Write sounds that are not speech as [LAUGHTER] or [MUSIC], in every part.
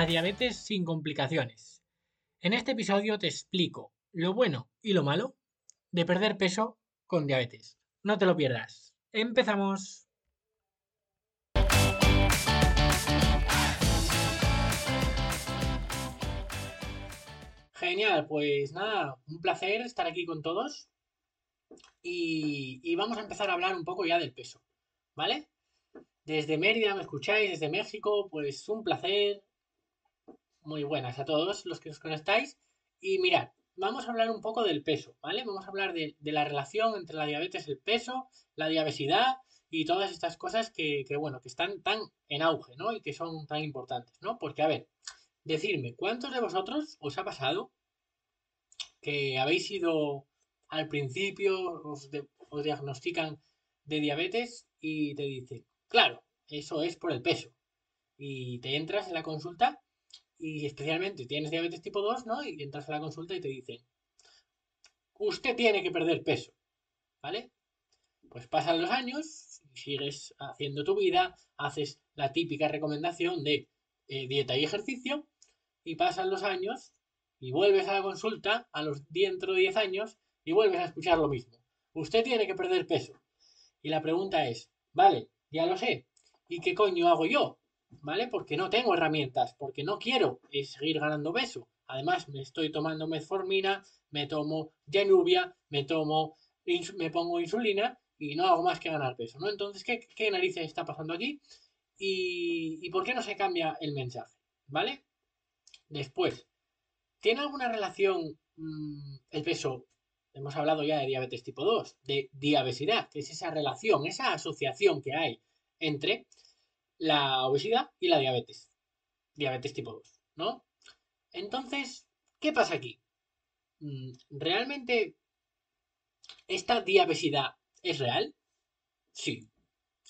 A Diabetes sin complicaciones. En este episodio te explico lo bueno y lo malo de perder peso con diabetes. No te lo pierdas. Empezamos. Genial, pues nada, un placer estar aquí con todos. Y, y vamos a empezar a hablar un poco ya del peso, ¿vale? Desde Mérida me escucháis, desde México, pues un placer. Muy buenas a todos los que os conectáis. Y mirad, vamos a hablar un poco del peso, ¿vale? Vamos a hablar de, la relación entre la diabetes, el peso, la diabesidad y todas estas cosas que, que, bueno, que están tan en auge, ¿no? Y que son tan importantes, ¿no? Porque, a ver, decirme, ¿cuántos de vosotros os ha pasado que habéis ido al principio, os, os diagnostican de diabetes y te dicen, Claro, eso es por el peso. Y te entras en la consulta y especialmente tienes diabetes tipo 2, ¿no? Y entras a la consulta y te dicen, usted tiene que perder peso, ¿vale? Pues pasan los años, sigues haciendo tu vida, haces la típica recomendación de eh, dieta y ejercicio, y pasan los años y vuelves a la consulta a los dentro de 10 años y vuelves a escuchar lo mismo. Usted tiene que perder peso. Y la pregunta es, vale, ya lo sé. ¿Y qué coño hago yo? ¿Vale? Porque no tengo herramientas, porque no quiero seguir ganando peso. Además, me estoy tomando metformina, me tomo Janubia, me tomo, me pongo insulina y no hago más que ganar peso, ¿no? Entonces, ¿qué, qué narices está pasando aquí? Y, ¿Y por qué no se cambia el mensaje? ¿Vale? Después, ¿tiene alguna relación mmm, el peso? Hemos hablado ya de diabetes tipo 2, de diabesidad, que es esa relación, esa asociación que hay entre la obesidad y la diabetes. Diabetes tipo 2, ¿no? Entonces, ¿qué pasa aquí? Mm, ¿Realmente esta diabesidad es real? Sí,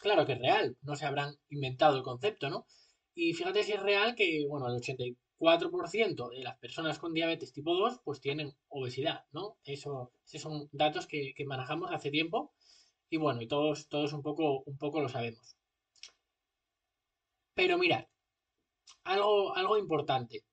claro que es real. No se habrán inventado el concepto, ¿no? Y fíjate si es real que, bueno, el 84% de las personas con diabetes tipo 2 pues tienen obesidad, ¿no? Eso, esos son datos que, que manejamos hace tiempo y bueno, y todos, todos un, poco, un poco lo sabemos. Pero mirad, algo, algo importante.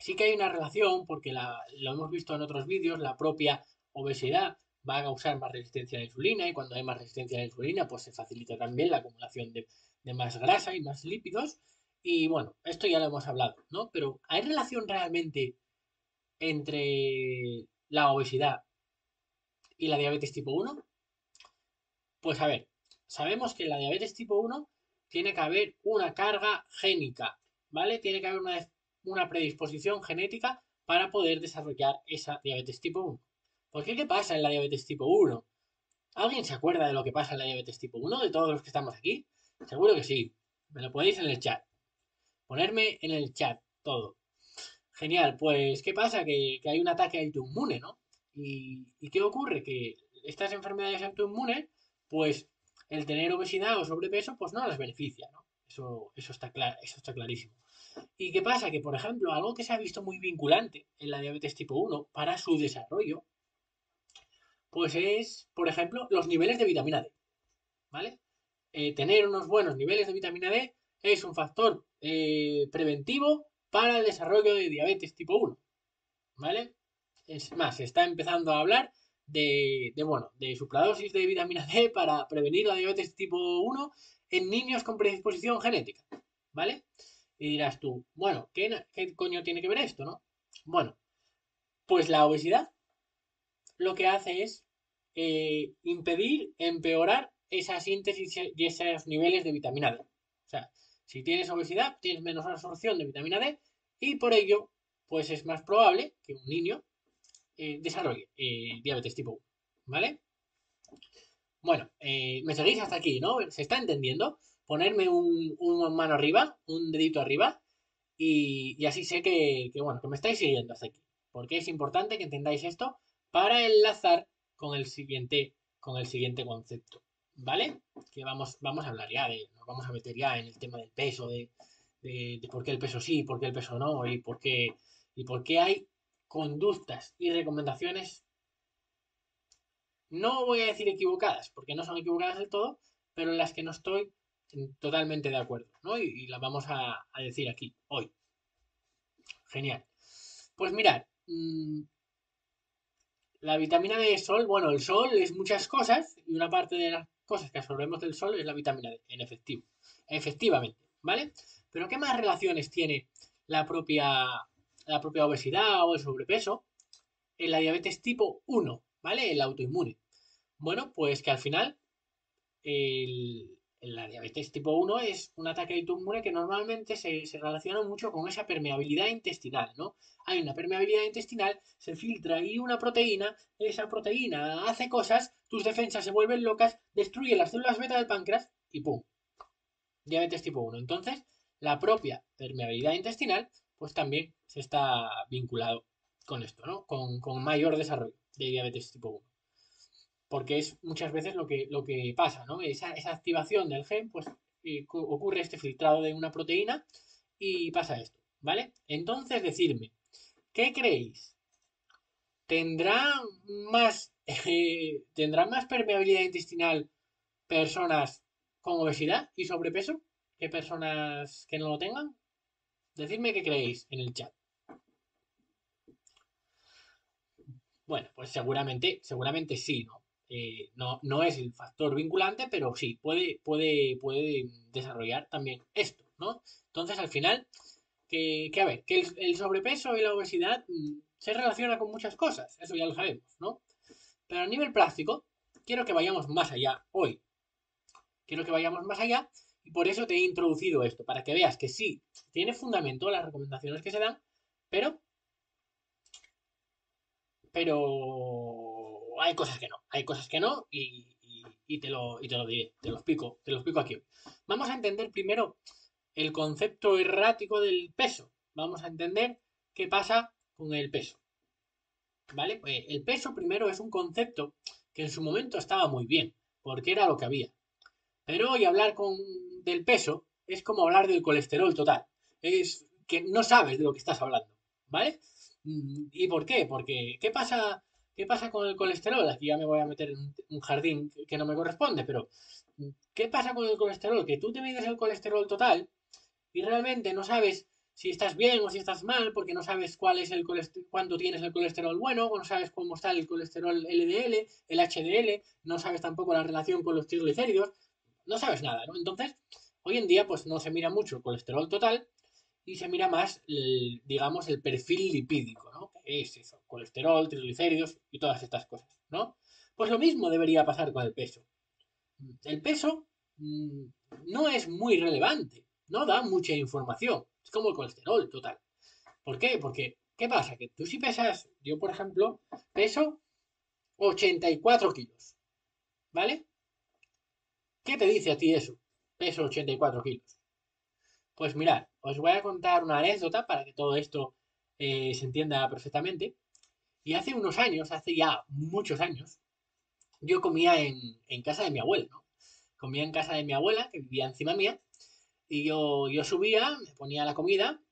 Sí que hay una relación, porque lo hemos visto en otros vídeos, la propia obesidad va a causar más resistencia a la insulina y cuando hay más resistencia a la insulina, pues se facilita también la acumulación de, de más grasa y más lípidos. Y bueno, esto ya lo hemos hablado, ¿no? Pero ¿hay relación realmente entre la obesidad y la diabetes tipo 1? Pues a ver, sabemos que la diabetes tipo 1 tiene que haber una carga génica, ¿vale? Tiene que haber una, predisposición genética para poder desarrollar esa diabetes tipo 1. ¿Por qué qué pasa en la diabetes tipo 1? ¿Alguien se acuerda de lo que pasa en la diabetes tipo 1 de todos los que estamos aquí? Seguro que sí. Me lo podéis en el chat. Ponerme en el chat todo. Genial, pues ¿qué pasa? Que, hay un ataque autoinmune, ¿no? ¿Y, ¿Y qué ocurre? Que estas enfermedades autoinmunes, pues el tener obesidad o sobrepeso, pues no les beneficia, ¿no? Eso, eso, está, eso está clarísimo. ¿Y qué pasa? Que, por ejemplo, algo que se ha visto muy vinculante en la diabetes tipo 1 para su desarrollo, pues es, por ejemplo, los niveles de vitamina D. ¿Vale? Eh, tener unos buenos niveles de vitamina D es un factor eh, preventivo para el desarrollo de diabetes tipo 1. ¿Vale? Es más, se está empezando a hablar de, bueno, de supradosis de vitamina D para prevenir la diabetes tipo 1 en niños con predisposición genética, ¿vale? Y dirás tú, bueno, ¿qué, qué coño tiene que ver esto, no? Bueno, pues la obesidad lo que hace es eh, impedir, empeorar esa síntesis y esos niveles de vitamina D. O sea, si tienes obesidad, tienes menos absorción de vitamina D y por ello, pues es más probable que un niño eh, desarrolle eh, diabetes tipo 1, ¿vale? Bueno, eh, me seguís hasta aquí, ¿no? ¿Se está entendiendo? Ponerme un, mano arriba, un dedito arriba, y, así sé que, bueno, que me estáis siguiendo hasta aquí. Porque es importante que entendáis esto para enlazar con el siguiente, con el siguiente concepto, ¿vale? Que vamos, vamos a hablar ya de, nos vamos a meter ya en el tema del peso, de, de, por qué el peso sí, por qué el peso no, y por qué, y por qué hay conductas y recomendaciones, no voy a decir equivocadas, porque no son equivocadas del todo, pero en las que no estoy totalmente de acuerdo, ¿no? Y, la vamos a, decir aquí, hoy. Genial. Pues mirad, mm, la vitamina D sol, bueno, el sol es muchas cosas y una parte de las cosas que absorbemos del sol es la vitamina D, en efectivo. Efectivamente, ¿vale? Pero ¿qué más relaciones tiene la propia, la propia obesidad o el sobrepeso en la diabetes tipo 1, ¿vale? El autoinmune. Bueno, pues que al final el, la diabetes tipo 1 es un ataque autoinmune que normalmente se, relaciona mucho con esa permeabilidad intestinal, ¿no? Hay una permeabilidad intestinal, se filtra ahí una proteína, esa proteína hace cosas, tus defensas se vuelven locas, destruye las células beta del páncreas y ¡pum! Diabetes tipo 1. Entonces, la propia permeabilidad intestinal, pues también se está vinculado con esto, ¿no? Con, con mayor desarrollo de diabetes tipo 1 porque es muchas veces lo que, lo que pasa, ¿no? Esa, activación del gen, pues eh, ocurre este filtrado de una proteína y pasa esto, ¿vale? Entonces, decirme, ¿qué creéis? ¿Tendrán más, [LAUGHS] eh, más permeabilidad intestinal personas con obesidad y sobrepeso que personas que no lo tengan? Decidme qué creéis en el chat. Bueno, pues seguramente, seguramente sí, ¿no? Eh, no, no es el factor vinculante, pero sí, puede, puede, puede desarrollar también esto, ¿no? Entonces, al final, que, a ver, que el, sobrepeso y la obesidad mm, se relaciona con muchas cosas, eso ya lo sabemos, ¿no? Pero a nivel práctico, quiero que vayamos más allá hoy. Quiero que vayamos más allá por eso te he introducido esto, para que veas que sí, tiene fundamento las recomendaciones que se dan, pero... Pero hay cosas que no, hay cosas que no y, te, lo, te lo diré, te lo explico, te lo explico aquí. Vamos a entender primero el concepto errático del peso. Vamos a entender qué pasa con el peso. ¿Vale? Pues el peso primero es un concepto que en su momento estaba muy bien, porque era lo que había. Pero hoy hablar con, del peso es como hablar del colesterol total. Es que no sabes de lo que estás hablando. ¿Vale? Mm, ¿Y por qué? Porque ¿qué pasa ¿Qué pasa con el colesterol? Aquí ya me voy a meter en un jardín que no me corresponde, pero ¿qué pasa con el colesterol? Que tú te mides el colesterol total y realmente no sabes si estás bien o si estás mal, porque no sabes cuál es el cuánto tienes el colesterol bueno, o no sabes cómo está el colesterol LDL, el HDL, no sabes tampoco la relación con los triglicéridos, no sabes nada, ¿no? Entonces, hoy en día pues no se mira mucho el colesterol total y se mira más, digamos, el perfil lipídico, ¿no? es eso, colesterol, triglicéridos y todas estas cosas, ¿no? Pues lo mismo debería pasar con el peso. El peso mm, no es muy relevante, no da mucha información, es como el colesterol total. ¿Por qué? Porque, ¿qué pasa? Que tú si pesas, yo por ejemplo, peso 84 kilos, ¿vale? ¿Qué te dice a ti eso? Peso 84 kilos. Pues mirad, os voy a contar una anécdota para que todo esto eh, se entienda perfectamente. Y hace unos años, hace ya muchos años, yo comía en, casa de mi abuela, ¿no? Comía en casa de mi abuela, que vivía encima mía, y yo, yo subía, me ponía la comida,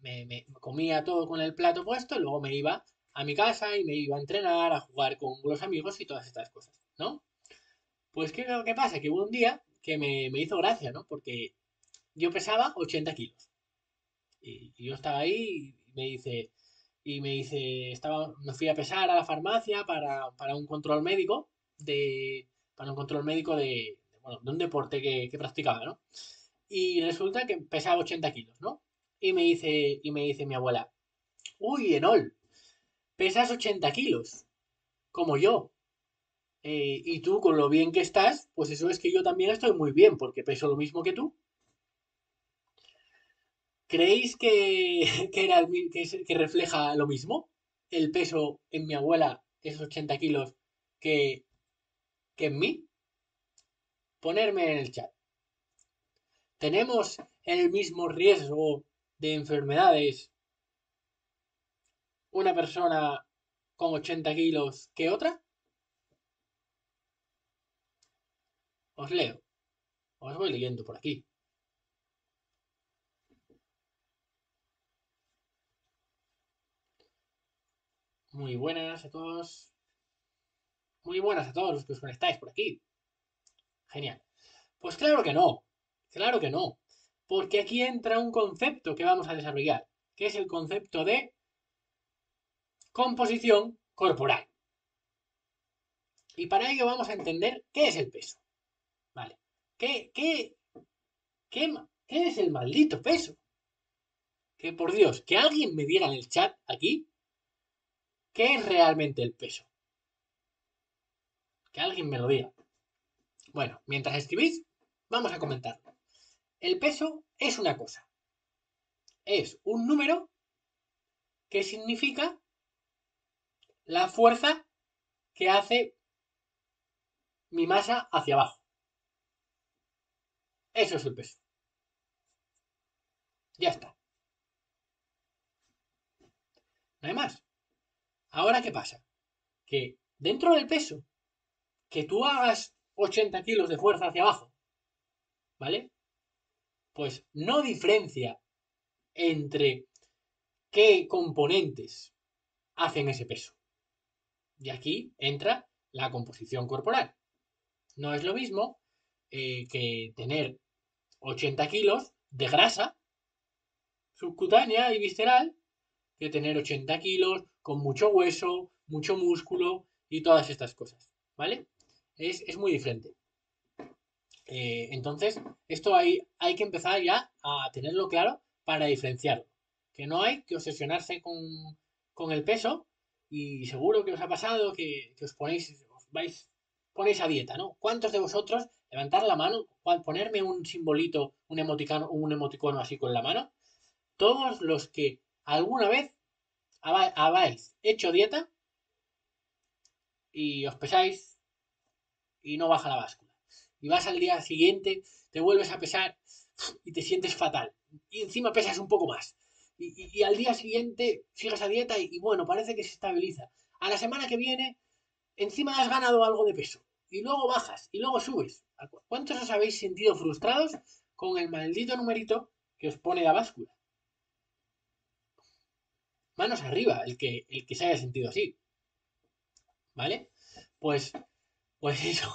me, comía todo con el plato puesto, y luego me iba a mi casa y me iba a entrenar, a jugar con los amigos y todas estas cosas, ¿no? Pues, ¿qué, qué pasa? Que hubo un día que me, me hizo gracia, ¿no? Porque yo pesaba 80 kilos. Y, yo estaba ahí y me dice, y me dice, estaba, me fui a pesar a la farmacia para, un control médico de, para un control médico de, bueno, de un deporte que, practicaba, ¿no? Y resulta que pesaba 80 kilos, ¿no? Y me dice, y me dice mi abuela, uy, Enol, pesas 80 kilos, como yo. Eh, y tú, con lo bien que estás, pues eso es que yo también estoy muy bien, porque peso lo mismo que tú. ¿Creéis que, [LAUGHS] que, refleja lo mismo? El peso en mi abuela, esos 80 kilos, que, que en mí. Ponerme en el chat. ¿Tenemos el mismo riesgo de enfermedades una persona con 80 kilos que otra? Os leo. Os voy leyendo por aquí. Muy buenas a todos. Muy buenas a todos los que os conectáis por aquí. Genial. Pues claro que no. Claro que no. Porque aquí entra un concepto que vamos a desarrollar, que es el concepto de composición corporal. Y para ello vamos a entender qué es el peso. ¿Vale? ¿Qué, es el maldito peso? Que por Dios, que alguien me diga en el chat aquí qué es realmente el peso. Que alguien me lo diga. Bueno, mientras escribís, vamos a comentarlo. El peso es una cosa. Es un número que significa la fuerza que hace mi masa hacia abajo. Eso es el peso. Ya está. No hay más. Ahora, ¿qué pasa? Que dentro del peso, que tú hagas 80 kilos de fuerza hacia abajo, ¿vale? Pues no diferencia entre qué componentes hacen ese peso. Y aquí entra la composición corporal. No es lo mismo eh, que tener 80 kilos de grasa subcutánea y visceral que tener 80 kilos con mucho hueso, mucho músculo y todas estas cosas. ¿Vale? es, muy diferente. Eh, entonces, esto hay, hay que empezar ya a tenerlo claro para diferenciarlo. Que no hay que obsesionarse con, el peso y seguro que os ha pasado que, os ponéis, os vais, ponéis a dieta, ¿no? ¿Cuántos de vosotros levantar la mano, ponerme un simbolito, un emoticano, un emoticono así con la mano? Todos los que alguna vez habéis hecho dieta y os pesáis y no baja la báscula. Y vas al día siguiente, te vuelves a pesar y te sientes fatal. Y encima pesas un poco más. Y, al día siguiente sigues a dieta y, bueno, parece que se estabiliza. A la semana que viene, encima has ganado algo de peso. Y luego bajas y luego subes. ¿Cuántos os habéis sentido frustrados con el maldito numerito que os pone la báscula? Manos arriba, el que, el que se haya sentido así. ¿Vale? Pues pues [LAUGHS] eso,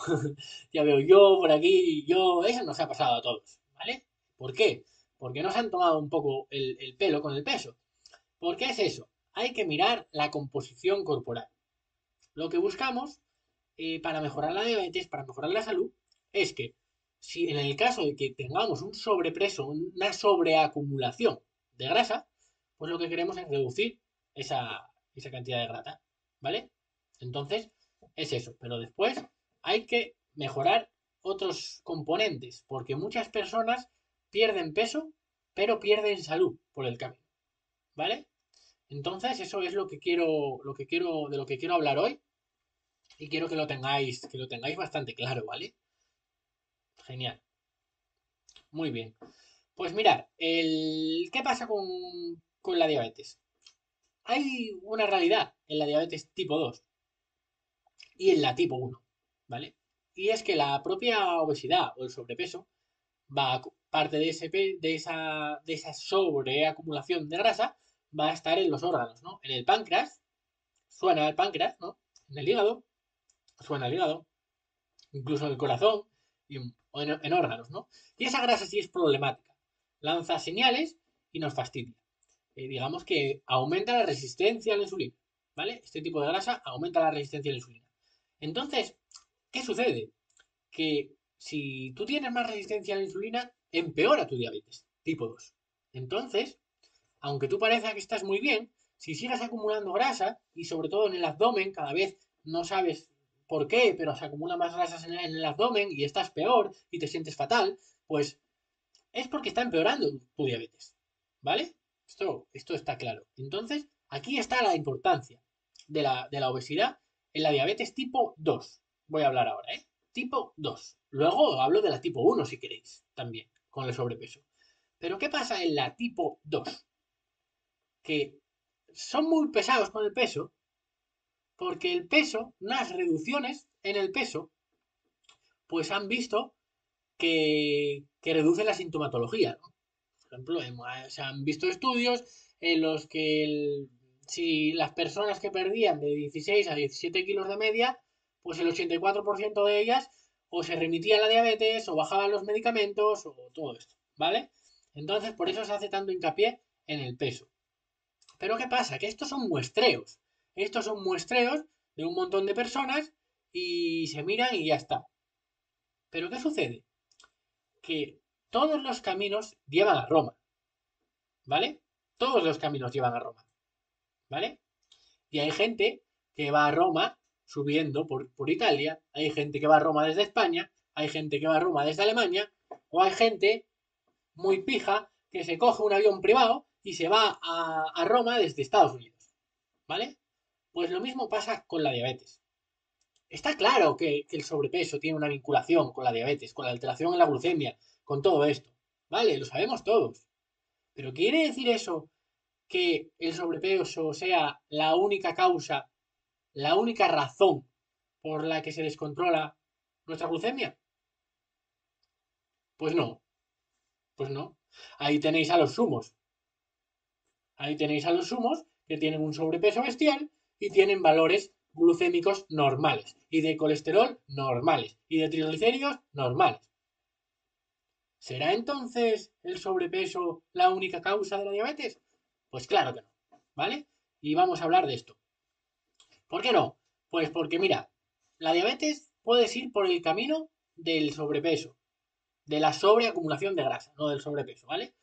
ya veo yo por aquí, yo, eso nos ha pasado a todos, ¿vale? ¿Por qué? Porque nos han tomado un poco el, pelo con el peso. ¿Por qué es eso? Hay que mirar la composición corporal. Lo que buscamos eh, para mejorar la diabetes, para mejorar la salud, es que si en el caso de que tengamos un sobrepreso, una sobreacumulación de grasa, pues lo que queremos es reducir esa, esa cantidad de grasa, ¿vale? Entonces, es eso. Pero después hay que mejorar otros componentes, porque muchas personas pierden peso, pero pierden salud por el camino. ¿Vale? Entonces, eso es lo que quiero, lo que quiero, de lo que quiero hablar hoy. Y quiero que lo tengáis, que lo tengáis bastante claro, ¿vale? Genial. Muy bien. Pues mirad, el, ¿qué pasa con, con la diabetes? Hay una realidad en la diabetes tipo 2 y en la tipo 1, ¿vale? Y es que la propia obesidad o el sobrepeso va parte de, ese, de, esa, de esa sobreacumulación de grasa va a estar en los órganos, ¿no? En el páncreas, suena el páncreas, ¿no? En el hígado, suena el hígado, incluso en el corazón y en, órganos, ¿no? Y esa grasa sí es problemática. Lanza señales y nos fastidia. Eh, digamos que aumenta la resistencia a la insulina, ¿vale? Este tipo de grasa aumenta la resistencia a la insulina. Entonces, ¿qué sucede? Que si tú tienes más resistencia a la insulina, empeora tu diabetes tipo 2. Entonces, aunque tú parezca que estás muy bien, si sigues acumulando grasa y sobre todo en el abdomen, cada vez no sabes por qué, pero se acumula más grasas en el abdomen y estás peor y te sientes fatal, pues es porque está empeorando tu diabetes. ¿Vale? Esto, esto está claro. Entonces, aquí está la importancia de la, de la obesidad en la diabetes tipo 2. Voy a hablar ahora, ¿eh? Tipo 2. Luego hablo de la tipo 1 si queréis, también, con el sobrepeso. Pero ¿qué pasa en la tipo 2? Que son muy pesados con el peso, porque el peso, unas reducciones en el peso, pues han visto que, que reduce la sintomatología. Por ejemplo, se han visto estudios en los que si las personas que perdían de 16 a 17 kilos de media, pues el 84% de ellas o se remitía a la diabetes, o bajaban los medicamentos, o todo esto, ¿vale? Entonces, por eso se hace tanto hincapié en el peso. Pero ¿qué pasa? Que estos son muestreos. Estos son muestreos de un montón de personas y se miran y ya está. Pero ¿qué sucede? Que todos los caminos llevan a Roma. ¿Vale? Todos los caminos llevan a Roma. ¿Vale? Y hay gente que va a Roma subiendo por, Italia, hay gente que va a Roma desde España, hay gente que va a Roma desde Alemania, o hay gente muy pija que se coge un avión privado y se va a, Roma desde Estados Unidos. ¿Vale? Pues lo mismo pasa con la diabetes. Está claro que, el sobrepeso tiene una vinculación con la diabetes, con la alteración en la glucemia, con todo esto. ¿Vale? Lo sabemos todos. Pero ¿quiere decir eso que el sobrepeso sea la única causa, la única razón por la que se descontrola nuestra glucemia? Pues no. Pues no. Ahí tenéis a los sumos. Ahí tenéis a los sumos que tienen un sobrepeso bestial y tienen valores glucémicos normales y de colesterol normales y de triglicéridos normales. ¿Será entonces el sobrepeso la única causa de la diabetes? Pues claro que no, ¿vale? Y vamos a hablar de esto. ¿Por qué no? Pues porque mira, la diabetes puede ir por el camino del sobrepeso, de la sobreacumulación de grasa, no del sobrepeso, ¿vale?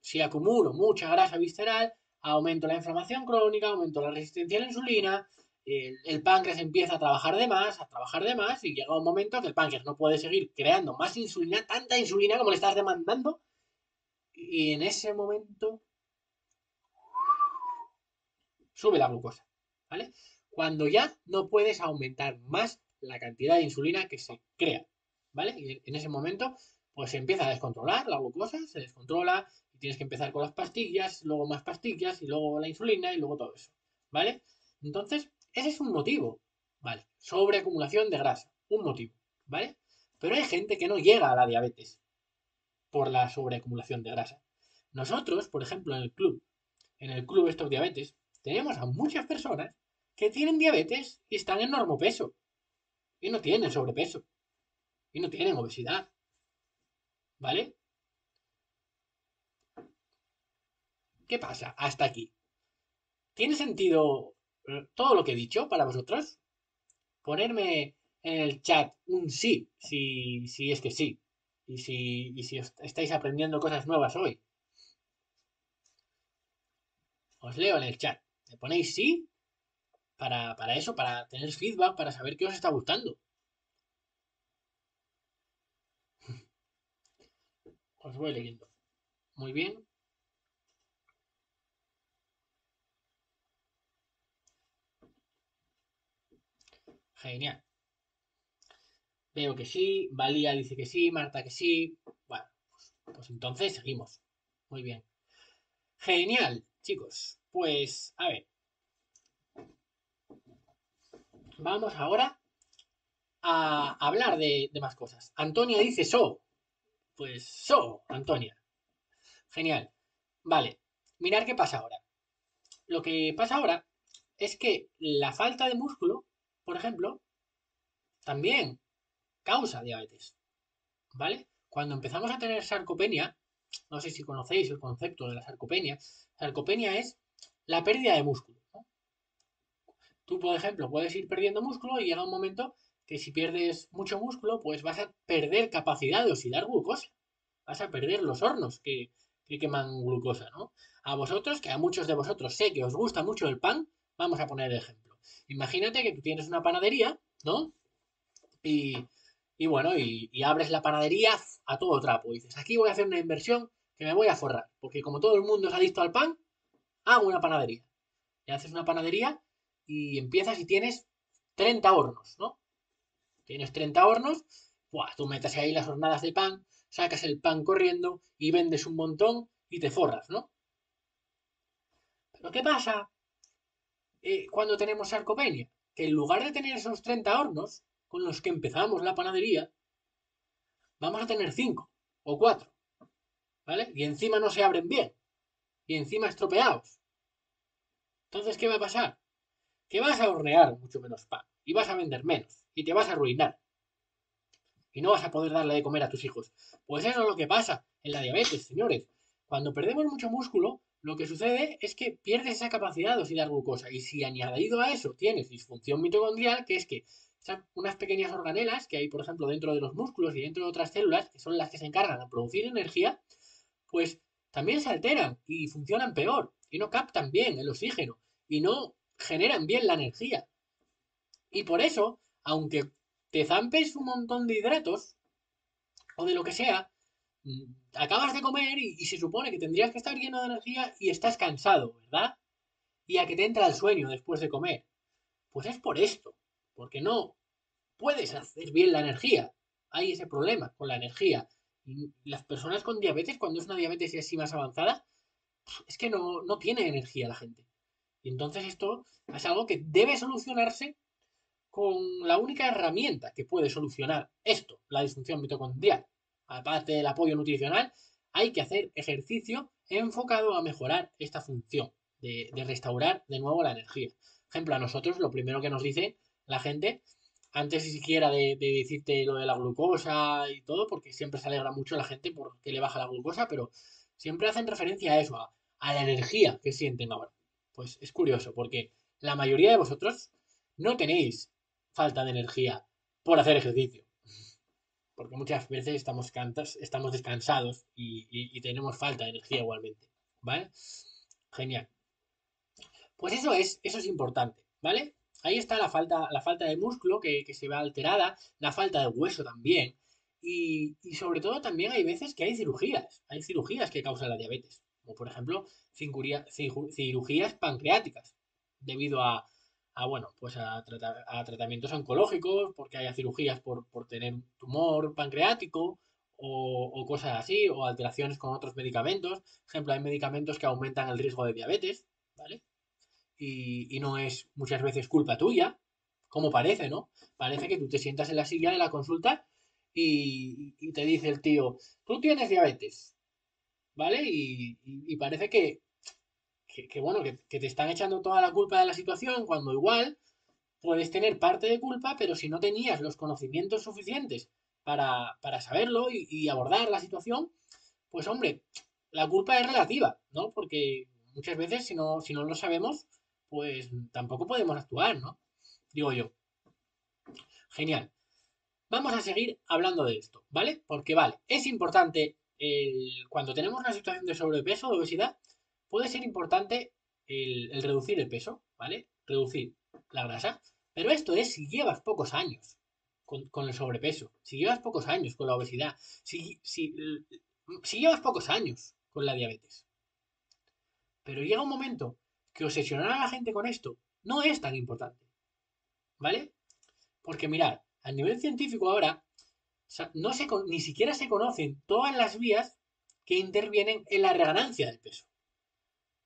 Si acumulo mucha grasa visceral, aumento la inflamación crónica, aumento la resistencia a la insulina, el, páncreas empieza a trabajar de más, a trabajar de más, y llega un momento que el páncreas no puede seguir creando más insulina, tanta insulina como le estás demandando, y en ese momento sube la glucosa, ¿vale? Cuando ya no puedes aumentar más la cantidad de insulina que se crea, ¿vale? Y en ese momento pues se empieza a descontrolar la glucosa, se descontrola tienes que empezar con las pastillas, luego más pastillas y luego la insulina y luego todo eso, ¿vale? Entonces, ese es un motivo, ¿vale? Sobreacumulación de grasa, un motivo, ¿vale? Pero hay gente que no llega a la diabetes por la sobreacumulación de grasa. Nosotros, por ejemplo, en el club, en el club Stop Diabetes, tenemos a muchas personas que tienen diabetes y están en normopeso. Y no tienen sobrepeso. Y no tienen obesidad. ¿Vale? ¿Qué pasa? Hasta aquí. ¿Tiene sentido eh, todo lo que he dicho para vosotros? Ponerme en el chat un sí, si, si es que sí. Y si, y si estáis aprendiendo cosas nuevas hoy. Os leo en el chat. ¿Me ponéis sí? Para, para eso, para tener feedback, para saber qué os está gustando. [LAUGHS] Os voy leyendo. Muy bien. Genial. Veo que sí, Valía dice que sí, Marta que sí. Bueno, pues, entonces seguimos. Muy bien. Genial, chicos. Pues, a ver. Vamos ahora a hablar de, más cosas. Antonia dice so. Pues so, Antonia. Genial. Vale. Mirar qué pasa ahora. Lo que pasa ahora es que la falta de músculo, por ejemplo, también causa diabetes. ¿Vale? Cuando empezamos a tener sarcopenia, no sé si conocéis el concepto de la sarcopenia, sarcopenia es la pérdida de músculo. Tú, por ejemplo, puedes ir perdiendo músculo y llega un momento que si pierdes mucho músculo, pues vas a perder capacidad de oxidar glucosa. Vas a perder los hornos que, queman glucosa, ¿no? A vosotros, que a muchos de vosotros sé que os gusta mucho el pan, vamos a poner el ejemplo. Imagínate que tú tienes una panadería, ¿no? Y, bueno, y, y, abres la panadería a todo trapo. Y dices, aquí voy a hacer una inversión que me voy a forrar. Porque como todo el mundo es adicto al pan, hago una panadería. Y haces una panadería y empiezas y tienes 30 hornos, ¿no? Tienes 30 hornos, ¡buah! tú metes ahí las hornadas de pan, sacas el pan corriendo y vendes un montón y te forras, ¿no? Pero ¿qué pasa eh, cuando tenemos sarcopenia? Que en lugar de tener esos 30 hornos con los que empezamos la panadería, vamos a tener 5 o 4, ¿vale? Y encima no se abren bien y encima estropeados. Entonces, ¿qué va a pasar? Que vas a hornear mucho menos pan y vas a vender menos y te vas a arruinar. y no vas a poder darle de comer a tus hijos. Pues eso es lo que pasa en la diabetes, señores. Cuando perdemos mucho músculo, lo que sucede es que pierdes esa capacidad de oxidar glucosa. Y si añadido a eso tienes disfunción mitocondrial, que es que unas pequeñas organelas que hay, por ejemplo, dentro de los músculos y dentro de otras células, que son las que se encargan de producir energía, pues también se alteran y funcionan peor y no captan bien el oxígeno y no generan bien la energía. Y por eso, aunque te zampes un montón de hidratos o de lo que sea, mm, acabas de comer y, se supone que tendrías que estar lleno de energía y estás cansado, ¿verdad? Y a que te entra el sueño después de comer. Pues es por esto, porque no puedes hacer bien la energía. Hay ese problema con la energía. Las personas con diabetes, cuando es una diabetes así más avanzada, es que no, no tiene energía la gente. Y entonces esto es algo que debe solucionarse con la única herramienta que puede solucionar esto, la disfunción mitocondrial. Aparte del apoyo nutricional, hay que hacer ejercicio enfocado a mejorar esta función, de, restaurar de nuevo la energía. Por ejemplo, a nosotros lo primero que nos dice la gente, antes ni siquiera de, decirte lo de la glucosa y todo, porque siempre se alegra mucho la gente porque le baja la glucosa, pero siempre hacen referencia a eso, a la energía que sienten ahora. Pues es curioso, porque la mayoría de vosotros no tenéis falta de energía por hacer ejercicio. Porque muchas veces estamos, cantas, estamos descansados y, tenemos falta de energía igualmente. ¿Vale? Genial. Pues eso es, eso es importante, ¿vale? Ahí está la falta, la falta de músculo que, se ve alterada, la falta de hueso también. Y, y, sobre todo también hay veces que hay cirugías. Hay cirugías que causan la diabetes. Como por ejemplo cirugías pancreáticas. Debido a, a bueno, pues a, tratamientos oncológicos, porque haya cirugías por, tener un tumor pancreático o, cosas así, o alteraciones con otros medicamentos. Por ejemplo, hay medicamentos que aumentan el riesgo de diabetes, ¿vale? Y, no es muchas veces culpa tuya, como parece, ¿no? Parece que tú te sientas en la silla de la consulta y, te dice el tío, tú tienes diabetes, ¿vale? y parece que, que, bueno, que, te están echando toda la culpa de la situación cuando igual puedes tener parte de culpa, pero si no tenías los conocimientos suficientes para, saberlo y, abordar la situación, pues hombre, la culpa es relativa, ¿no? Porque muchas veces si no, si no lo sabemos, pues tampoco podemos actuar, ¿no? Digo yo. Genial. Vamos a seguir hablando de esto, ¿vale? Porque vale, es importante cuando tenemos una situación de sobrepeso, de obesidad, puede ser importante el, reducir el peso, ¿vale? Reducir la grasa. Pero esto es si llevas pocos años con, el sobrepeso, si llevas pocos años con la obesidad, si, si, si llevas pocos años con la diabetes. Pero llega un momento que obsesionar a la gente con esto no es tan importante. ¿Vale? Porque mirad, a nivel científico ahora, no se, ni siquiera se conocen todas las vías que intervienen en la reganancia del peso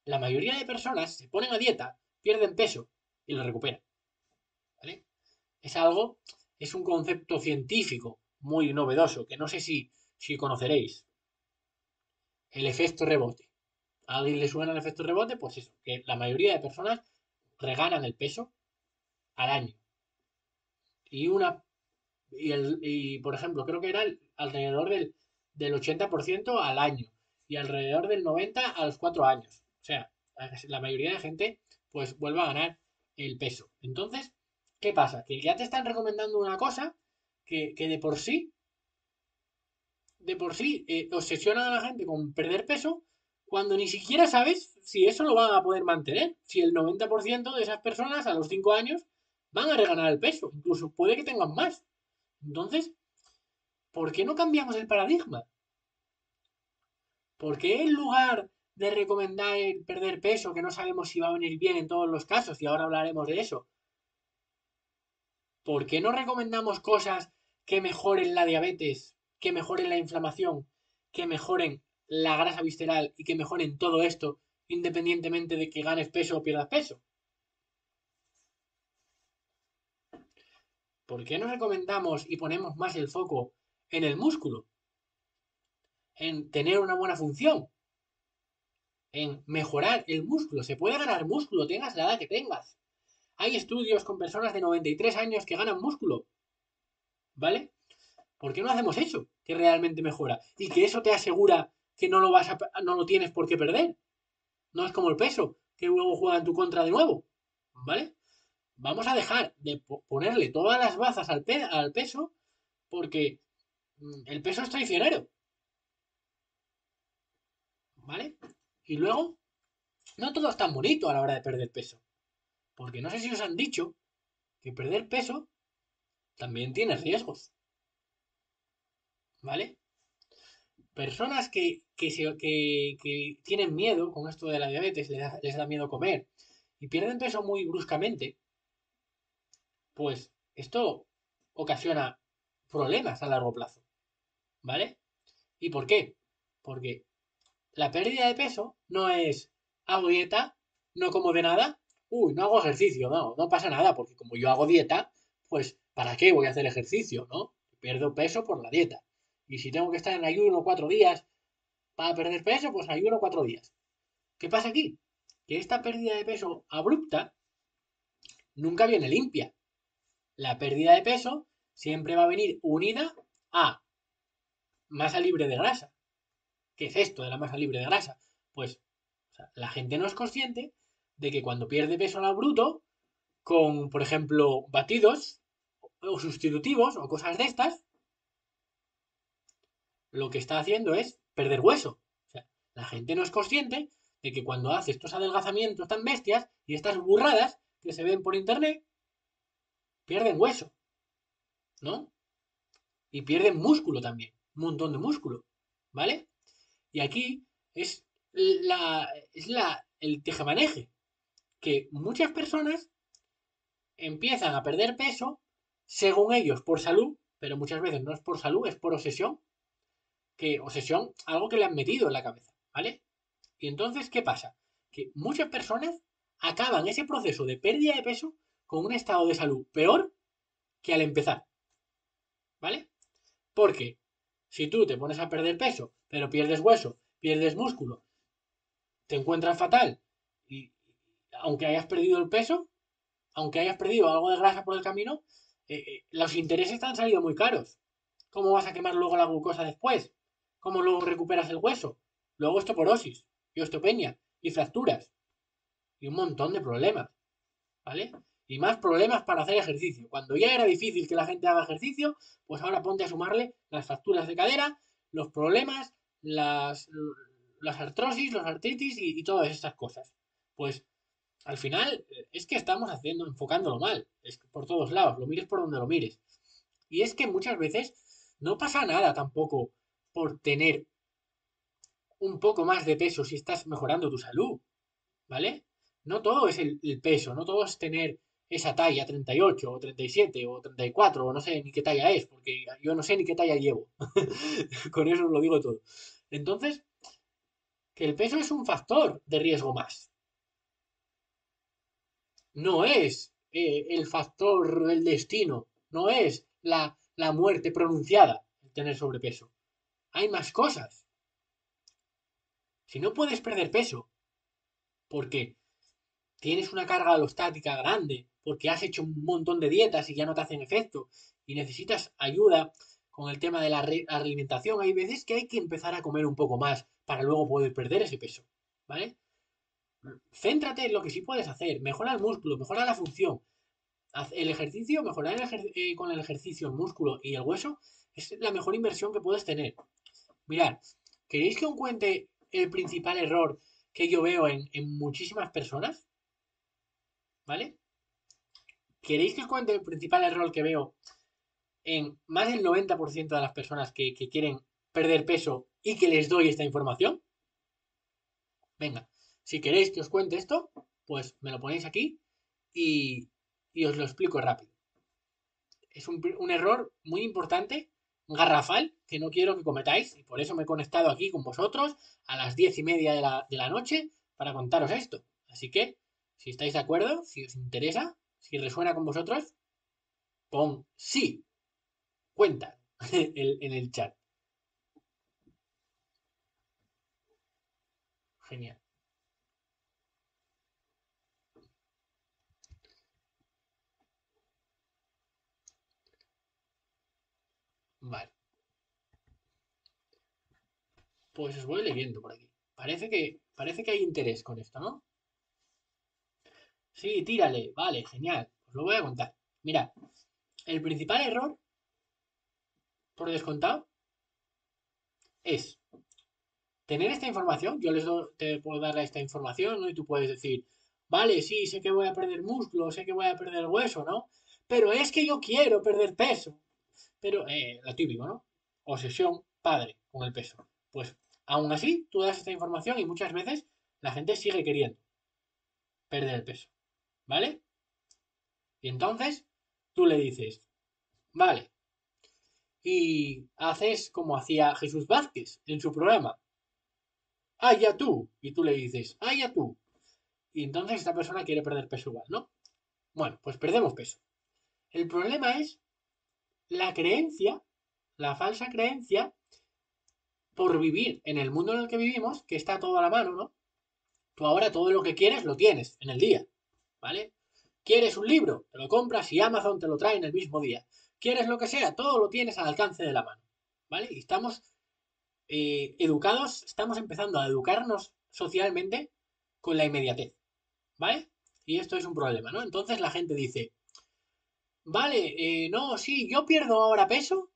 la mayoría de personas se ponen a dieta, pierden peso y lo recuperan. ¿Vale? Es algo, es un concepto científico muy novedoso que no sé si, si conoceréis. El efecto rebote. ¿A alguien le suena el efecto rebote? Pues eso, que la mayoría de personas reganan el peso al año. Y una. Y, el, y por ejemplo, creo que era alrededor del, del 80% al año. Y alrededor del 90% a los 4 años. Sea, la mayoría de gente pues vuelve a ganar el peso. Entonces, ¿qué pasa? Que ya te están recomendando una cosa que, de por sí, de por sí, eh, obsesiona a la gente con perder peso cuando ni siquiera sabes si eso lo van a poder mantener. Si el 90% de esas personas a los 5 años van a reganar el peso. Incluso puede que tengan más. Entonces, ¿por qué no cambiamos el paradigma? ¿Por qué en lugar de recomendar perder peso, que no sabemos si va a venir bien en todos los casos, y ahora hablaremos de eso. ¿Por qué no recomendamos cosas que mejoren la diabetes, que mejoren la inflamación, que mejoren la grasa visceral y que mejoren todo esto, independientemente de que ganes peso o pierdas peso? ¿Por qué no recomendamos y ponemos más el foco en el músculo? En tener una buena función, en mejorar el músculo. Se puede ganar músculo, tengas la edad que tengas. Hay estudios con personas de 93 años que ganan músculo. ¿Vale? ¿Por qué no hacemos eso? Que realmente mejora. Y que eso te asegura que no lo vas a, no lo tienes por qué perder. No es como el peso, que luego juega en tu contra de nuevo. ¿Vale? Vamos a dejar de ponerle todas las bazas al, peso porque mm, el peso es traicionero. ¿Vale? Y luego, no todo es tan bonito a la hora de perder peso. Porque no sé si os han dicho que perder peso también tiene riesgos. ¿Vale? Personas que, que, tienen miedo con esto de la diabetes, les da, les da miedo comer y pierden peso muy bruscamente, pues esto ocasiona problemas a largo plazo. ¿Vale? ¿Y por qué? Porque la pérdida de peso no es hago dieta, no como de nada, uy, no hago ejercicio, no, no pasa nada, porque como yo hago dieta, pues ¿para qué voy a hacer ejercicio, no? Pierdo peso por la dieta. Y si tengo que estar en ayuno cuatro días para perder peso, pues ayuno cuatro días. ¿Qué pasa aquí? Que esta pérdida de peso abrupta nunca viene limpia. La pérdida de peso siempre va a venir unida a masa libre de grasa. ¿Qué es esto de la masa libre de grasa? Pues la gente no es consciente de que cuando pierde peso al bruto, con, por ejemplo, batidos o sustitutivos o cosas de estas, lo que está haciendo es perder hueso. O sea, la gente no es consciente de que cuando hace estos adelgazamientos tan bestias y estas burradas que se ven por internet, pierden hueso. ¿No? Y pierden músculo también. Un montón de músculo. ¿Vale? Y aquí es la, es la, el tejemaneje. Que muchas personas empiezan a perder peso, según ellos, por salud, pero muchas veces no es por salud, es por obsesión, que obsesión, algo que le han metido en la cabeza, ¿vale? Y entonces, ¿qué pasa? Que muchas personas acaban ese proceso de pérdida de peso con un estado de salud peor que al empezar, ¿vale? Porque si tú te pones a perder peso, pero pierdes hueso, pierdes músculo, te encuentras fatal y aunque hayas perdido el peso, aunque hayas perdido algo de grasa por el camino, eh, eh, los intereses te han salido muy caros. ¿Cómo vas a quemar luego la glucosa después? ¿Cómo luego recuperas el hueso? Luego osteoporosis y osteopenia y fracturas y un montón de problemas. ¿Vale? Y más problemas para hacer ejercicio. Cuando ya era difícil que la gente haga ejercicio, pues ahora ponte a sumarle las fracturas de cadera, los problemas, las, las artrosis, los artritis y, todas estas cosas. Pues al final es que estamos haciendo, enfocándolo mal. Es por todos lados, lo mires por donde lo mires. Y es que muchas veces no pasa nada tampoco por tener un poco más de peso si estás mejorando tu salud. ¿Vale? No todo es el, peso, no todo es tener esa talla 38 o 37 o 34 o no sé ni qué talla es, porque yo no sé ni qué talla llevo. [LAUGHS] Con eso lo digo todo. Entonces, que el peso es un factor de riesgo más. No es eh, el factor del destino, no es la, la muerte pronunciada el tener sobrepeso. Hay más cosas. Si no puedes perder peso, porque tienes una carga alostática grande, porque has hecho un montón de dietas y ya no te hacen efecto, y necesitas ayuda con el tema de la alimentación, hay veces que hay que empezar a comer un poco más para luego poder perder ese peso, ¿vale? Céntrate en lo que sí puedes hacer, mejora el músculo, mejora la función. El ejercicio, mejorar eh, con el ejercicio el músculo y el hueso es la mejor inversión que puedes tener. Mirad, ¿queréis que os cuente el principal error que yo veo en, muchísimas personas? ¿Vale? ¿Queréis que os cuente el principal error que veo en más del 90% de las personas que, quieren perder peso y que les doy esta información? Venga, si queréis que os cuente esto, pues me lo ponéis aquí y, os lo explico rápido. Es un, error muy importante, garrafal, que no quiero que cometáis y por eso me he conectado aquí con vosotros a las diez y media de la, de la noche para contaros esto. Así que, si estáis de acuerdo, si os interesa, si resuena con vosotros, pon sí cuenta [LAUGHS] en el chat. Genial. Vale. Pues os voy leyendo por aquí. Parece que, parece que hay interés con esto, ¿no? Sí, tírale. Vale, genial. Os lo voy a contar. Mira, el principal error, por descontado, es tener esta información. Yo les te puedo dar esta información, ¿no? Y tú puedes decir, vale, sí, sé que voy a perder músculo, sé que voy a perder hueso, ¿no? Pero es que yo quiero perder peso. Pero, eh, lo típico, ¿no? Obsesión padre con el peso. Pues aún así, tú das esta información y muchas veces la gente sigue queriendo perder el peso. ¿Vale? Y entonces tú le dices, vale. Y haces como hacía Jesús Vázquez en su programa. ¡Ah, ya tú! Y tú le dices, ¡ah, ya tú! Y entonces esta persona quiere perder peso igual, ¿no? Bueno, pues perdemos peso. El problema es la creencia, la falsa creencia por vivir en el mundo en el que vivimos, que está todo a la mano, ¿no? Tú ahora todo lo que quieres lo tienes en el día, ¿vale? ¿Quieres un libro? Te lo compras y Amazon te lo trae en el mismo día. ¿Quieres lo que sea? Todo lo tienes al alcance de la mano, ¿vale? Y estamos eh, educados, estamos empezando a educarnos socialmente con la inmediatez, ¿vale? Y esto es un problema, ¿no? Entonces la gente dice, vale, eh, no, sí, yo pierdo ahora peso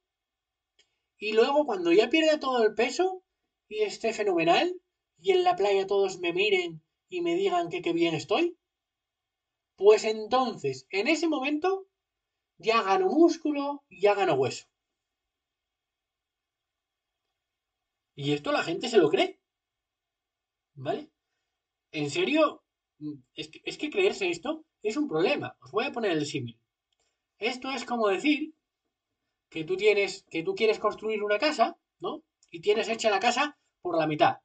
y luego cuando ya pierda todo el peso y esté fenomenal y en la playa todos me miren y me digan que qué bien estoy, pues entonces en ese momento ya gano músculo ya gano hueso. Y esto la gente se lo cree. ¿Vale? En serio, es que, es que creerse esto es un problema. Os voy a poner el símil. Esto es como decir que tú tienes, que tú quieres construir una casa, ¿no? Y tienes hecha la casa por la mitad.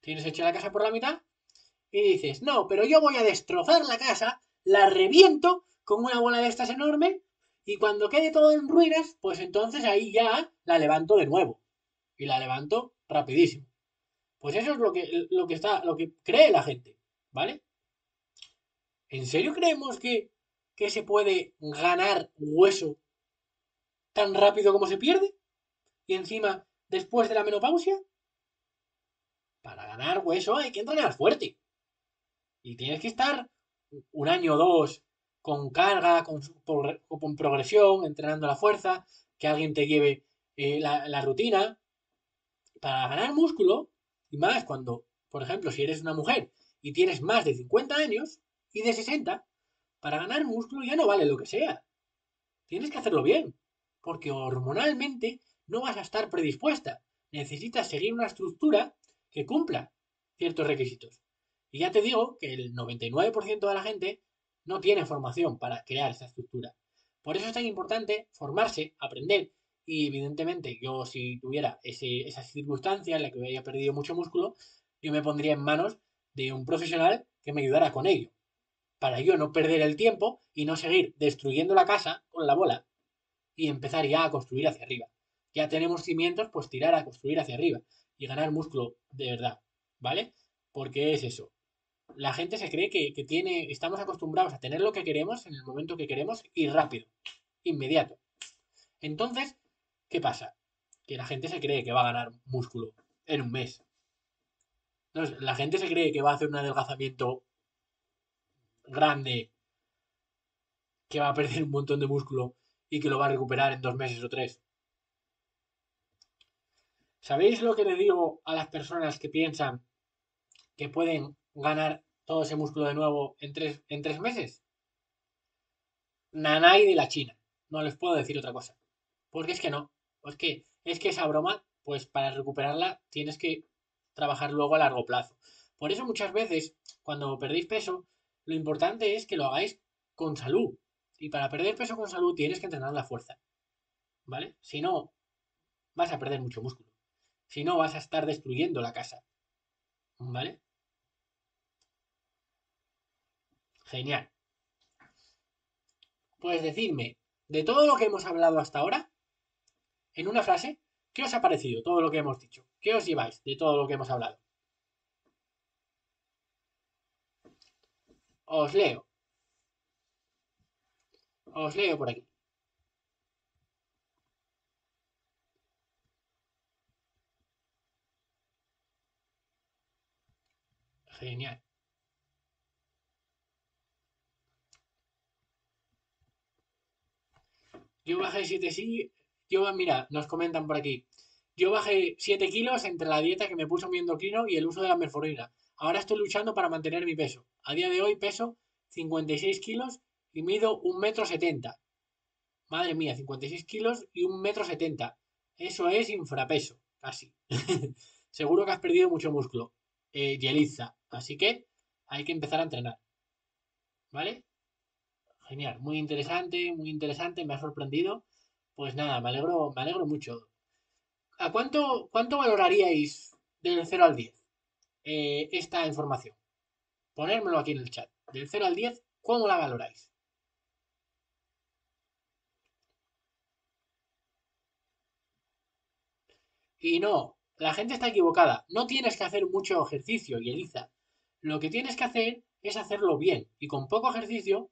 Tienes hecha la casa por la mitad y dices, no, pero yo voy a destrozar la casa, la reviento con una bola de estas enorme y cuando quede todo en ruinas, pues entonces ahí ya la levanto de nuevo. Y la levanto rapidísimo. Pues eso es lo que, lo que está, lo que cree la gente, ¿vale? ¿En serio creemos que, que se puede ganar hueso tan rápido como se pierde? Y encima, después de la menopausia. Para ganar hueso hay que entrenar fuerte. Y tienes que estar un año o dos con carga, con, con, progresión, entrenando la fuerza, que alguien te lleve eh, la, la rutina. Para ganar músculo, y más cuando, por ejemplo, si eres una mujer y tienes más de 50 años y de 60, para ganar músculo ya no vale lo que sea. Tienes que hacerlo bien porque hormonalmente no vas a estar predispuesta. Necesitas seguir una estructura que cumpla ciertos requisitos. Y ya te digo que el 99% de la gente no tiene formación para crear esa estructura. Por eso es tan importante formarse, aprender. Y evidentemente yo si tuviera ese, esa circunstancia en la que haya perdido mucho músculo, yo me pondría en manos de un profesional que me ayudara con ello. Para yo no perder el tiempo y no seguir destruyendo la casa con la bola y empezar ya a construir hacia arriba. Ya tenemos cimientos, pues tirar a construir hacia arriba y ganar músculo de verdad, ¿vale? Porque es eso. La gente se cree que, tiene, estamos acostumbrados a tener lo que queremos en el momento que queremos y rápido, inmediato. Entonces, ¿qué pasa? Que la gente se cree que va a ganar músculo en un mes. Entonces, la gente se cree que va a hacer un adelgazamiento grande, que va a perder un montón de músculo y que lo va a recuperar en dos meses o tres. ¿Sabéis lo que le digo a las personas que piensan que pueden ganar todo ese músculo de nuevo en tres, en tres meses? Nanay de la China. No les puedo decir otra cosa. Porque es que no. Pues que es que esa broma, pues para recuperarla tienes que trabajar luego a largo plazo. Por eso muchas veces, cuando perdéis peso, lo importante es que lo hagáis con salud. Y para perder peso con salud tienes que entrenar la fuerza. ¿Vale? Si no, vas a perder mucho músculo. Si no, vas a estar destruyendo la casa. ¿Vale? Genial. Pues decidme, de todo lo que hemos hablado hasta ahora, en una frase, ¿qué os ha parecido todo lo que hemos dicho? ¿Qué os lleváis de todo lo que hemos hablado? Os leo. Os leo por aquí. Genial. Yo bajé 7 sí. Yo, mira, nos comentan por aquí. Yo bajé 7 kilos entre la dieta que me puso mi endocrino y el uso de la metformina. Ahora estoy luchando para mantener mi peso. A día de hoy peso 56 kilos y mido 1,70 metro. 70. Madre mía, 56 kilos y 1,70 metro. 70. Eso es infrapeso, casi. [LAUGHS] Seguro que has perdido mucho músculo. Eh, Yeliza. Así que hay que empezar a entrenar. ¿Vale? Genial, muy interesante, muy interesante, me ha sorprendido. Pues nada, me alegro, me alegro mucho. ¿A cuánto, cuánto valoraríais del 0 al 10 eh, esta información? Ponérmelo aquí en el chat. Del 0 al 10, ¿cómo la valoráis? Y no, la gente está equivocada. No tienes que hacer mucho ejercicio, y Eliza. Lo que tienes que hacer es hacerlo bien. Y con poco ejercicio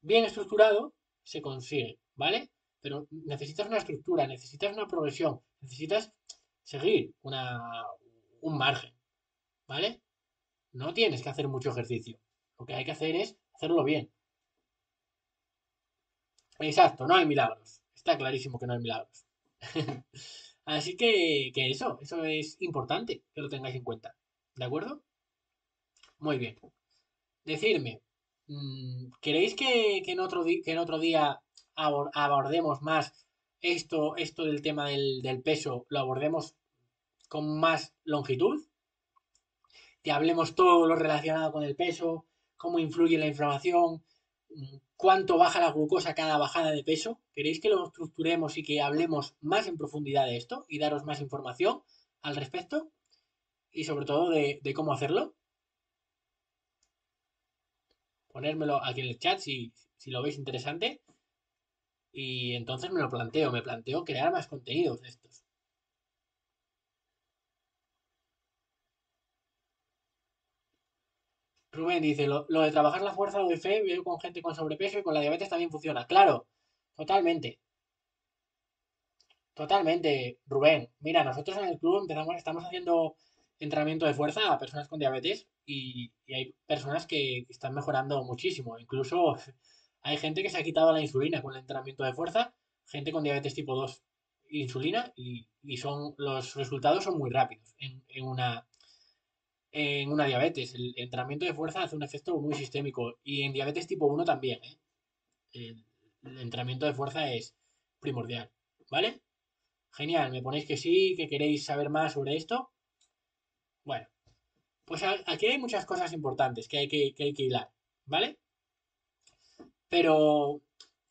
bien estructurado, se consigue, ¿vale? Pero necesitas una estructura, necesitas una progresión, necesitas seguir una, un margen, ¿vale? No tienes que hacer mucho ejercicio. Lo que hay que hacer es hacerlo bien. Exacto, no hay milagros. Está clarísimo que no hay milagros. [LAUGHS] Así que, eso, eso es importante que lo tengáis en cuenta. ¿De acuerdo? Muy bien. Decirme, ¿Queréis que, en otro que en otro día abordemos más esto, esto del tema del, peso, lo abordemos con más longitud? Que hablemos todo lo relacionado con el peso, cómo influye la inflamación, mm, cuánto baja la glucosa cada bajada de peso. ¿Queréis que lo estructuremos y que hablemos más en profundidad de esto y daros más información al respecto? Y sobre todo de cómo hacerlo ponérmelo aquí en el chat si, lo veis interesante. Y entonces me lo planteo, me planteo crear más contenidos de estos. Rubén dice, lo, de trabajar la fuerza de fe, veo con gente con sobrepeso y con la diabetes también funciona. Claro, totalmente. Totalmente, Rubén. Mira, nosotros en el club empezamos, estamos haciendo entrenamiento de fuerza a personas con diabetes y, hay personas que están mejorando muchísimo. Incluso [LAUGHS] hay gente que se ha quitado la insulina con el entrenamiento de fuerza, gente con diabetes tipo 2 insulina y, son los resultados son muy rápidos en, una en una diabetes. El entrenamiento de fuerza hace un efecto muy sistémico y en diabetes tipo 1 también. ¿eh? El, el entrenamiento de fuerza es primordial, ¿vale? Genial, me ponéis que sí, que queréis saber más sobre esto. Bueno, pues aquí hay muchas cosas importantes que hay que, hay que hilar, ¿vale? Pero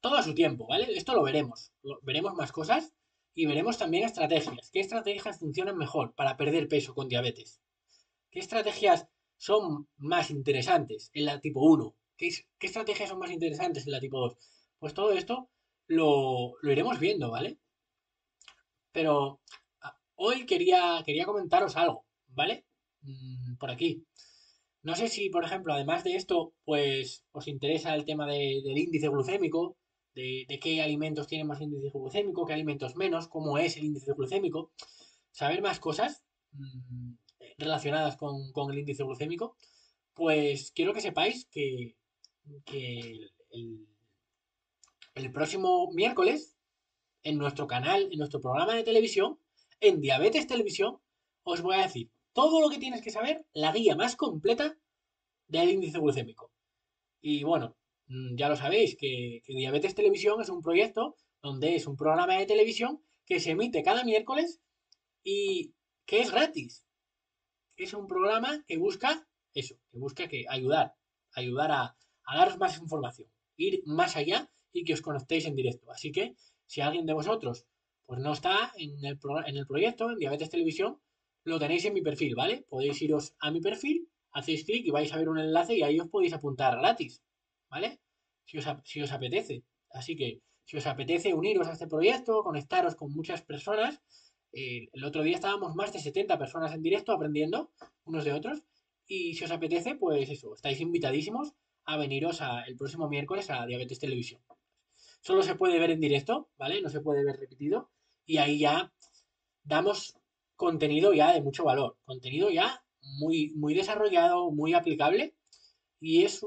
todo a su tiempo, ¿vale? Esto lo veremos. veremos más cosas y veremos también estrategias. ¿Qué estrategias funcionan mejor para perder peso con diabetes? ¿Qué estrategias son más interesantes en la tipo 1? ¿Qué, qué estrategias son más interesantes en la tipo 2? Pues todo esto lo, lo iremos viendo, ¿vale? Pero ah, hoy quería, quería comentaros algo. ¿Vale? Mm, por aquí. No sé si, por ejemplo, además de esto, pues os interesa el tema del índice glucémico, de, qué alimentos tienen más índice glucémico, qué alimentos menos, cómo es el índice glucémico, saber más cosas mm, relacionadas con, el índice glucémico, pues quiero que sepáis que, el, el próximo miércoles, en nuestro canal, en nuestro programa de televisión, en Diabetes Televisión, os voy a decir todo lo que tienes que saber, la guía más completa del índice glucémico. Y bueno, mm, ya lo sabéis, que, Diabetes Televisión es un proyecto donde es un programa de televisión que se emite cada miércoles y que es gratis. Es un programa que busca eso, que busca que ayudar, ayudar a, daros más información, ir más allá y que os conectéis en directo. Así que si alguien de vosotros pues no está en el, en el proyecto, en Diabetes Televisión, lo tenéis en mi perfil, ¿vale? Podéis iros a mi perfil, hacéis clic y vais a ver un enlace y ahí os podéis apuntar gratis, ¿vale? Si os, si os apetece. Así que si os apetece uniros a este proyecto, conectaros con muchas personas, eh, el otro día estábamos más de 70 personas en directo aprendiendo unos de otros. Y si os apetece, pues eso, estáis invitadísimos a veniros el próximo miércoles a Diabetes Televisión. Solo se puede ver en directo, ¿vale? No se puede ver repetido. Y ahí ya damos contenido ya de mucho valor, contenido ya muy, muy desarrollado, muy aplicable. Y es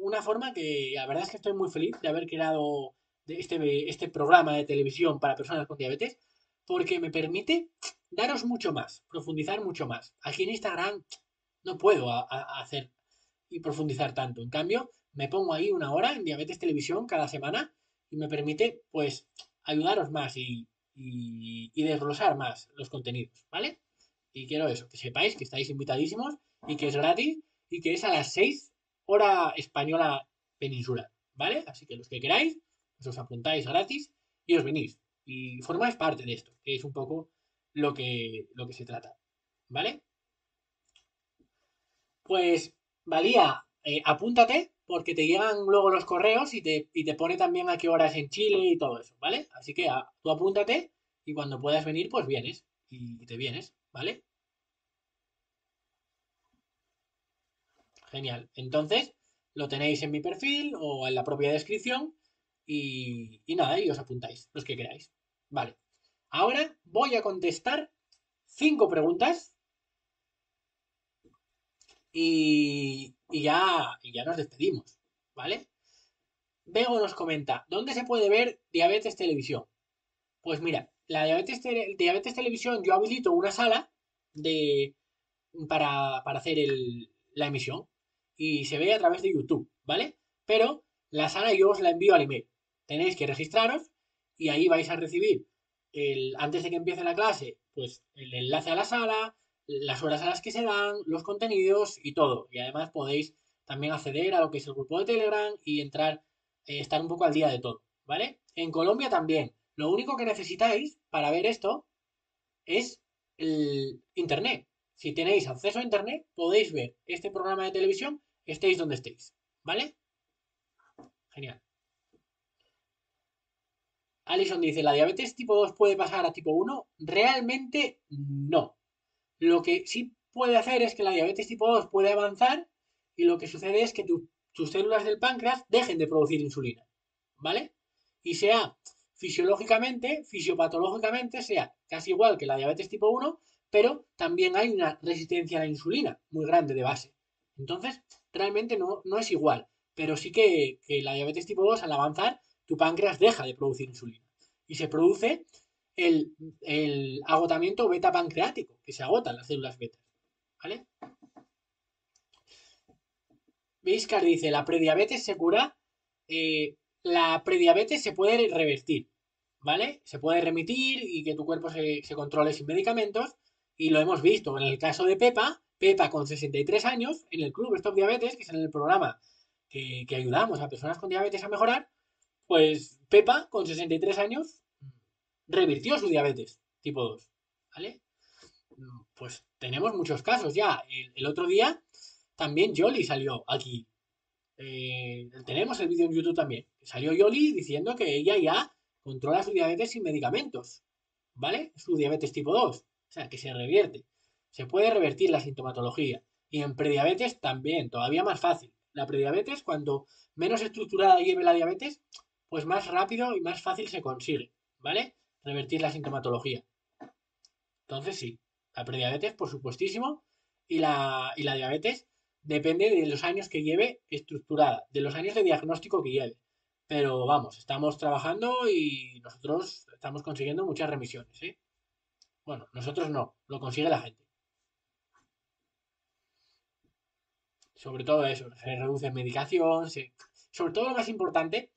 una forma que la verdad es que estoy muy feliz de haber creado este, este programa de televisión para personas con diabetes, porque me permite daros mucho más, profundizar mucho más. Aquí en Instagram no puedo hacer y profundizar tanto. En cambio, me pongo ahí una hora en Diabetes Televisión cada semana y me permite, pues, ayudaros más y, y, desglosar más los contenidos, ¿vale? Y quiero eso, que sepáis que estáis invitadísimos y que es gratis y que es a las 6 hora española peninsular, ¿vale? Así que los que queráis, os apuntáis gratis y os venís. Y formáis parte de esto, que es un poco lo que, lo que se trata, ¿vale? Pues, Valía, eh, apúntate porque te llegan luego los correos y te, te pone también a qué horas en Chile y todo eso, ¿vale? Así que ah, tú apúntate y cuando puedas venir, pues vienes y te vienes, ¿vale? Genial. Entonces, lo tenéis en mi perfil o en la propia descripción y, y nada, y os apuntáis, los que queráis. Vale. Ahora voy a contestar cinco preguntas y, ya, ya nos despedimos, ¿vale? Bego nos comenta, ¿dónde se puede ver Diabetes Televisión? Pues mira, la Diabetes, diabetes Televisión yo habilito una sala de, para, hacer la emisión y se ve a través de YouTube, ¿vale? Pero la sala yo os la envío al email. Tenéis que registraros y ahí vais a recibir, el, antes de que empiece la clase, pues el enlace a la sala, las horas a las que se dan, los contenidos y todo. Y además podéis también acceder a lo que es el grupo de Telegram y entrar, eh, estar un poco al día de todo, ¿vale? En Colombia también. Lo único que necesitáis para ver esto es el Internet. Si tenéis acceso a Internet, podéis ver este programa de televisión, estéis donde estéis, ¿vale? Genial. Alison dice, ¿la diabetes tipo 2 puede pasar a tipo 1? Realmente no. Lo que sí puede hacer es que la diabetes tipo 2 puede avanzar y lo que sucede es que tus células del páncreas dejen de producir insulina, ¿vale? Y sea fisiológicamente, fisiopatológicamente, sea casi igual que la diabetes tipo 1, pero también hay una resistencia a la insulina muy grande de base. Entonces, realmente no, no es igual, pero sí que, que la diabetes tipo 2 al avanzar, tu páncreas deja de producir insulina y se produce el, agotamiento beta pancreático, que se agotan las células beta. ¿Vale? Vizcar dice, la prediabetes se cura, eh, la prediabetes se puede revertir, ¿vale? Se puede remitir y que tu cuerpo se, controle sin medicamentos. Y lo hemos visto en el caso de Pepa, Pepa con 63 años, en el Club Stop Diabetes, que es en el programa que, que ayudamos a personas con diabetes a mejorar, pues Pepa con 63 años revirtió su diabetes tipo 2. ¿Vale? Pues tenemos muchos casos ya. El, otro día también Yoli salió aquí. Eh, tenemos el vídeo en YouTube también. Salió Yoli diciendo que ella ya controla su diabetes sin medicamentos. ¿Vale? Su diabetes tipo 2. O sea, que se revierte. Se puede revertir la sintomatología. Y en prediabetes también, todavía más fácil. La prediabetes, cuando menos estructurada lleve la diabetes, pues más rápido y más fácil se consigue. ¿Vale? Revertir la sintomatología. Entonces sí, la prediabetes, por supuestísimo, y la, y la diabetes depende de los años que lleve estructurada, de los años de diagnóstico que lleve. Pero vamos, estamos trabajando y nosotros estamos consiguiendo muchas remisiones. ¿eh? Bueno, nosotros no, lo consigue la gente. Sobre todo eso, se reduce medicación, sobre todo lo más importante,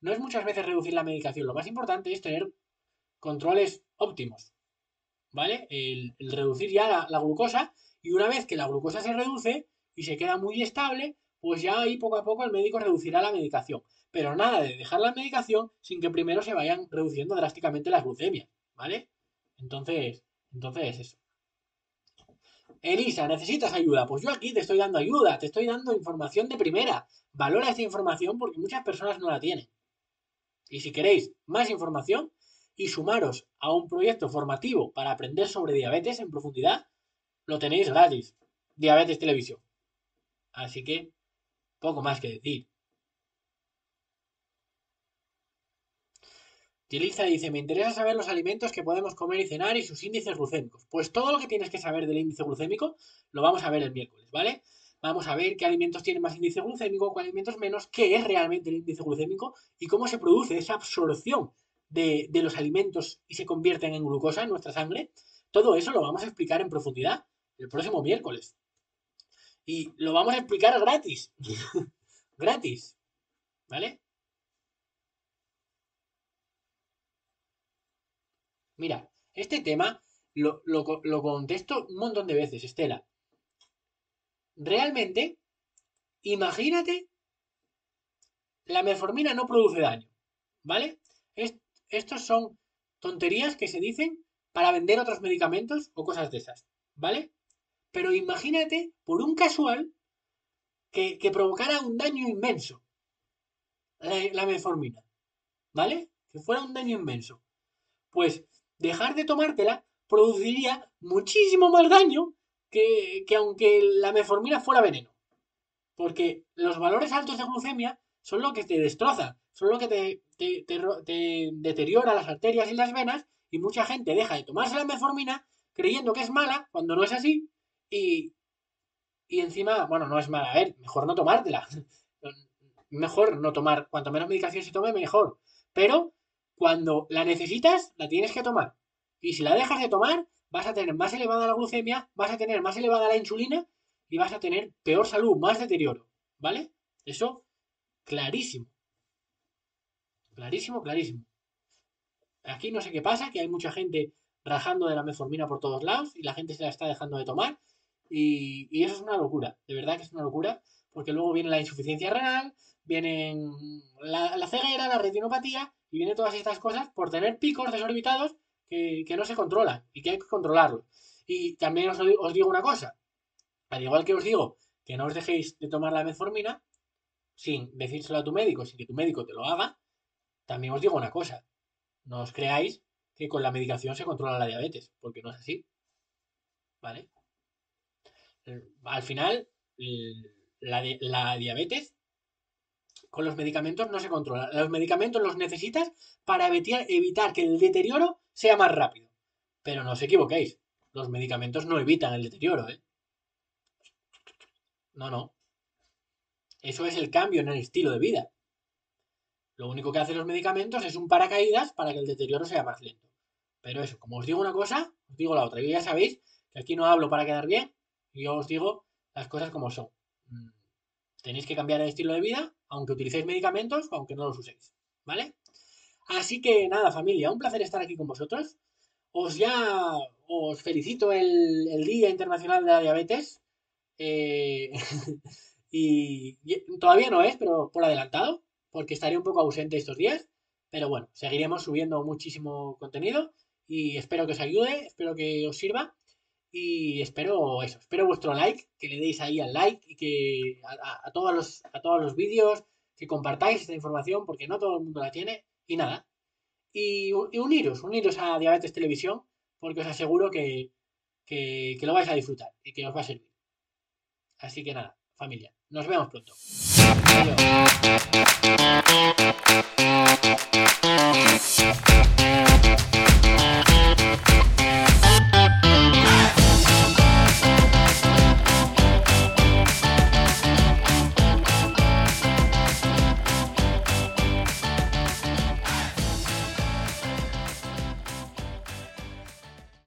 no es muchas veces reducir la medicación, lo más importante es tener controles óptimos, ¿vale? El, reducir ya la, glucosa y una vez que la glucosa se reduce y se queda muy estable, pues ya ahí poco a poco el médico reducirá la medicación. Pero nada de dejar la medicación sin que primero se vayan reduciendo drásticamente las glucemias, ¿vale? Entonces, entonces eso. Elisa, ¿necesitas ayuda? Pues yo aquí te estoy dando ayuda, te estoy dando información de primera. Valora esta información porque muchas personas no la tienen. Y si queréis más información, y sumaros a un proyecto formativo para aprender sobre diabetes en profundidad, lo tenéis gratis. Diabetes Televisión. Así que, poco más que decir. Utiliza y dice, me interesa saber los alimentos que podemos comer y cenar y sus índices glucémicos. Pues todo lo que tienes que saber del índice glucémico lo vamos a ver el miércoles, ¿vale? Vamos a ver qué alimentos tienen más índice glucémico, qué alimentos menos, qué es realmente el índice glucémico y cómo se produce esa absorción de, de los alimentos y se convierten en glucosa en nuestra sangre. Todo eso lo vamos a explicar en profundidad el próximo miércoles. Y lo vamos a explicar gratis. [LAUGHS] gratis. ¿Vale? Mira, este tema lo, contesto un montón de veces, Estela. Realmente, imagínate, la metformina no produce daño, ¿vale? Estos son tonterías que se dicen para vender otros medicamentos o cosas de esas, ¿vale? Pero imagínate, por un casual, que, provocara un daño inmenso la, la metformina, ¿vale? Que fuera un daño inmenso. Pues dejar de tomártela produciría muchísimo más daño que, aunque la metformina fuera veneno. Porque los valores altos de glucemia son lo que te destroza, son lo que te, te, deteriora las arterias y las venas y mucha gente deja de tomarse la metformina creyendo que es mala cuando no es así y, y encima, bueno, no es mala, a ver, mejor no tomártela. [LAUGHS] mejor no tomar, cuanto menos medicación se tome, mejor. Pero cuando la necesitas, la tienes que tomar. Y si la dejas de tomar, vas a tener más elevada la glucemia, vas a tener más elevada la insulina y vas a tener peor salud, más deterioro. ¿Vale? Eso, clarísimo. Clarísimo, clarísimo. Aquí no sé qué pasa, que hay mucha gente rajando de la metformina por todos lados y la gente se la está dejando de tomar. Y, eso es una locura, de verdad que es una locura, porque luego viene la insuficiencia renal, vienen la, ceguera, la retinopatía y vienen todas estas cosas por tener picos desorbitados que, no se controlan y que hay que controlarlos. Y también os, os, digo una cosa, al igual que os digo que no os dejéis de tomar la metformina sin decírselo a tu médico, sin que tu médico te lo haga, también os digo una cosa, no os creáis que con la medicación se controla la diabetes, porque no es así. ¿Vale? Al final, la, la diabetes con los medicamentos no se controla. Los medicamentos los necesitas para evitar, que el deterioro sea más rápido. Pero no os equivoquéis, los medicamentos no evitan el deterioro, ¿eh? No, no. Eso es el cambio en el estilo de vida. Lo único que hacen los medicamentos es un paracaídas para que el deterioro sea más lento. Pero eso, como os digo una cosa, os digo la otra. Y ya sabéis que aquí no hablo para quedar bien, yo os digo las cosas como son. Mm, tenéis que cambiar el estilo de vida aunque utilicéis medicamentos o aunque no los uséis, ¿vale? Así que nada, familia, un placer estar aquí con vosotros. Os ya os felicito el, Día Internacional de la Diabetes. Eh, [LAUGHS] y, todavía no es, pero por adelantado, porque estaré un poco ausente estos días. Pero bueno, seguiremos subiendo muchísimo contenido y espero que os ayude, espero que os sirva y espero eso, espero vuestro like, que le deis ahí al like y que a, todos los, a todos los vídeos, que compartáis esta información porque no todo el mundo la tiene y nada. Y, uniros, uniros a Diabetes Televisión porque os aseguro que, que, que lo vais a disfrutar y que os va a servir. Así que nada, familia, nos vemos pronto. Yeah.